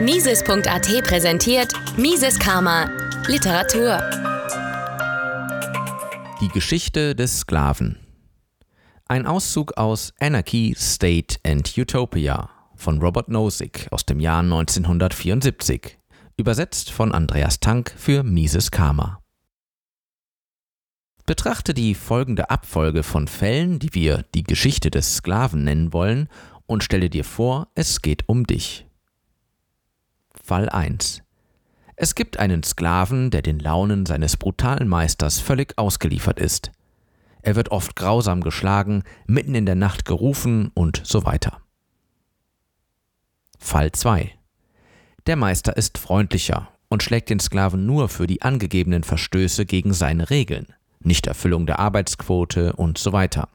Mises.at präsentiert Mises Karma Literatur. Die Geschichte des Sklaven. Ein Auszug aus Anarchy, State and Utopia von Robert Nozick aus dem Jahr 1974. Übersetzt von Andreas Tank für Mises Karma. Betrachte die folgende Abfolge von Fällen, die wir die Geschichte des Sklaven nennen wollen, und stelle dir vor, es geht um dich. Fall 1. Es gibt einen Sklaven, der den Launen seines brutalen Meisters völlig ausgeliefert ist. Er wird oft grausam geschlagen, mitten in der Nacht gerufen und so weiter. Fall 2. Der Meister ist freundlicher und schlägt den Sklaven nur für die angegebenen Verstöße gegen seine Regeln, Nichterfüllung der Arbeitsquote und so weiter.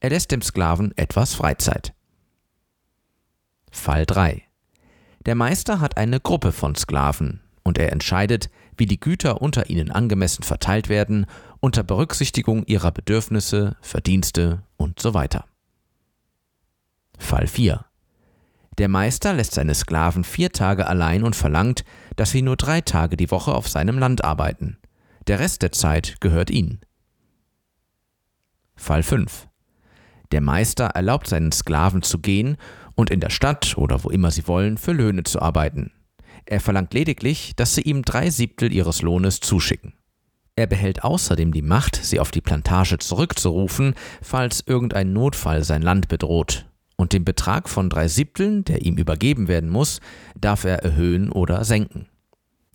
Er lässt dem Sklaven etwas Freizeit. Fall 3. Der Meister hat eine Gruppe von Sklaven und er entscheidet, wie die Güter unter ihnen angemessen verteilt werden, unter Berücksichtigung ihrer Bedürfnisse, Verdienste und so weiter. Fall 4. Der Meister lässt seine Sklaven vier Tage allein und verlangt, dass sie nur drei Tage die Woche auf seinem Land arbeiten. Der Rest der Zeit gehört ihnen. Fall 5. Der Meister erlaubt seinen Sklaven zu gehen und in der Stadt oder wo immer sie wollen für Löhne zu arbeiten. Er verlangt lediglich, dass sie ihm drei Siebtel ihres Lohnes zuschicken. Er behält außerdem die Macht, sie auf die Plantage zurückzurufen, falls irgendein Notfall sein Land bedroht. Und den Betrag von drei Siebteln, der ihm übergeben werden muss, darf er erhöhen oder senken.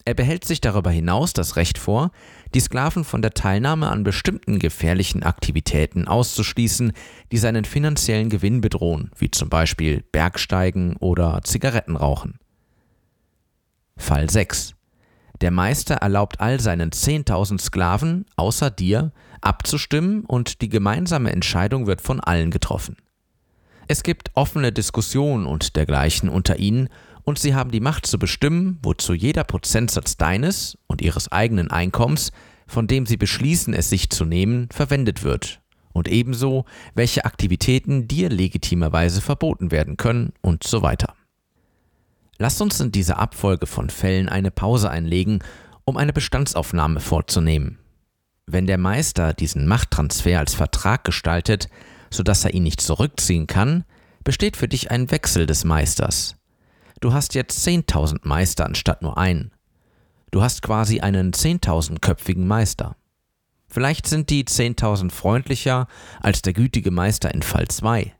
Er behält sich darüber hinaus das Recht vor, die Sklaven von der Teilnahme an bestimmten gefährlichen Aktivitäten auszuschließen, die seinen finanziellen Gewinn bedrohen, wie zum Beispiel Bergsteigen oder Zigarettenrauchen. Fall 6. Der Meister erlaubt all seinen 10.000 Sklaven, außer dir, abzustimmen und die gemeinsame Entscheidung wird von allen getroffen. Es gibt offene Diskussionen und dergleichen unter ihnen und sie haben die Macht zu bestimmen, wozu jeder Prozentsatz deines und ihres eigenen Einkommens, von dem sie beschließen, es sich zu nehmen, verwendet wird und ebenso, welche Aktivitäten dir legitimerweise verboten werden können und so weiter. Lass uns in dieser Abfolge von Fällen eine Pause einlegen, um eine Bestandsaufnahme vorzunehmen. Wenn der Meister diesen Machttransfer als Vertrag gestaltet, sodass er ihn nicht zurückziehen kann, besteht für dich ein Wechsel des Meisters. Du hast jetzt 10.000 Meister anstatt nur einen. Du hast quasi einen 10.000-köpfigen Meister. Vielleicht sind die 10.000 freundlicher als der gütige Meister in Fall 2.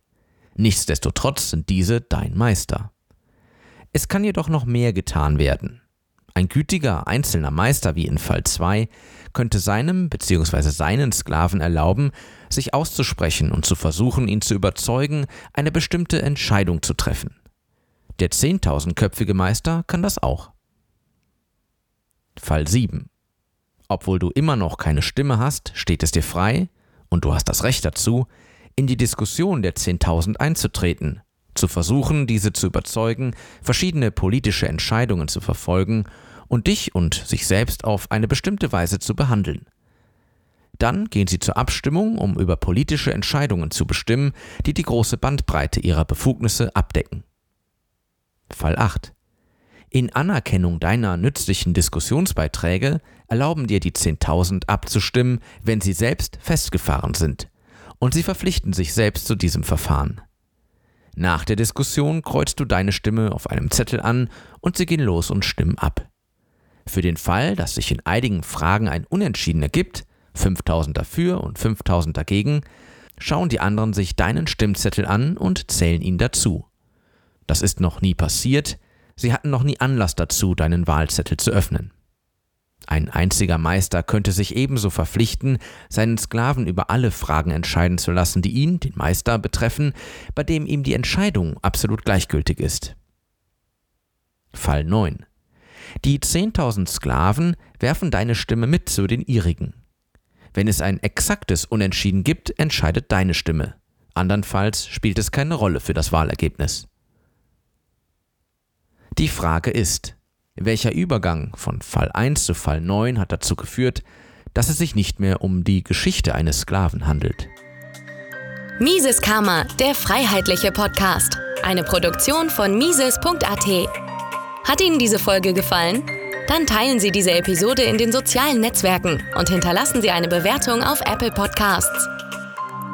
Nichtsdestotrotz sind diese dein Meister. Es kann jedoch noch mehr getan werden. Ein gütiger einzelner Meister wie in Fall 2 könnte seinem bzw. seinen Sklaven erlauben, sich auszusprechen und zu versuchen, ihn zu überzeugen, eine bestimmte Entscheidung zu treffen. Der zehntausendköpfige Meister kann das auch. Fall 7. Obwohl du immer noch keine Stimme hast, steht es dir frei, und du hast das Recht dazu, in die Diskussion der 10.000 einzutreten, zu versuchen, diese zu überzeugen, verschiedene politische Entscheidungen zu verfolgen und dich und sich selbst auf eine bestimmte Weise zu behandeln. Dann gehen sie zur Abstimmung, um über politische Entscheidungen zu bestimmen, die die große Bandbreite ihrer Befugnisse abdecken. Fall 8. In Anerkennung deiner nützlichen Diskussionsbeiträge erlauben dir die 10.000 abzustimmen, wenn sie selbst festgefahren sind. Und sie verpflichten sich selbst zu diesem Verfahren. Nach der Diskussion kreuzt du deine Stimme auf einem Zettel an und sie gehen los und stimmen ab. Für den Fall, dass sich in einigen Fragen ein Unentschieden ergibt, 5000 dafür und 5000 dagegen, schauen die anderen sich deinen Stimmzettel an und zählen ihn dazu. Das ist noch nie passiert, sie hatten noch nie Anlass dazu, deinen Wahlzettel zu öffnen. Ein einziger Meister könnte sich ebenso verpflichten, seinen Sklaven über alle Fragen entscheiden zu lassen, die ihn, den Meister, betreffen, bei dem ihm die Entscheidung absolut gleichgültig ist. Fall 9. Die 10.000 Sklaven werfen deine Stimme mit zu den ihrigen. Wenn es ein exaktes Unentschieden gibt, entscheidet deine Stimme. Andernfalls spielt es keine Rolle für das Wahlergebnis. Die Frage ist, welcher Übergang von Fall 1 zu Fall 9 hat dazu geführt, dass es sich nicht mehr um die Geschichte eines Sklaven handelt? Mises Karma, der freiheitliche Podcast. Eine Produktion von Mises.at. Hat Ihnen diese Folge gefallen? Dann teilen Sie diese Episode in den sozialen Netzwerken und hinterlassen Sie eine Bewertung auf Apple Podcasts.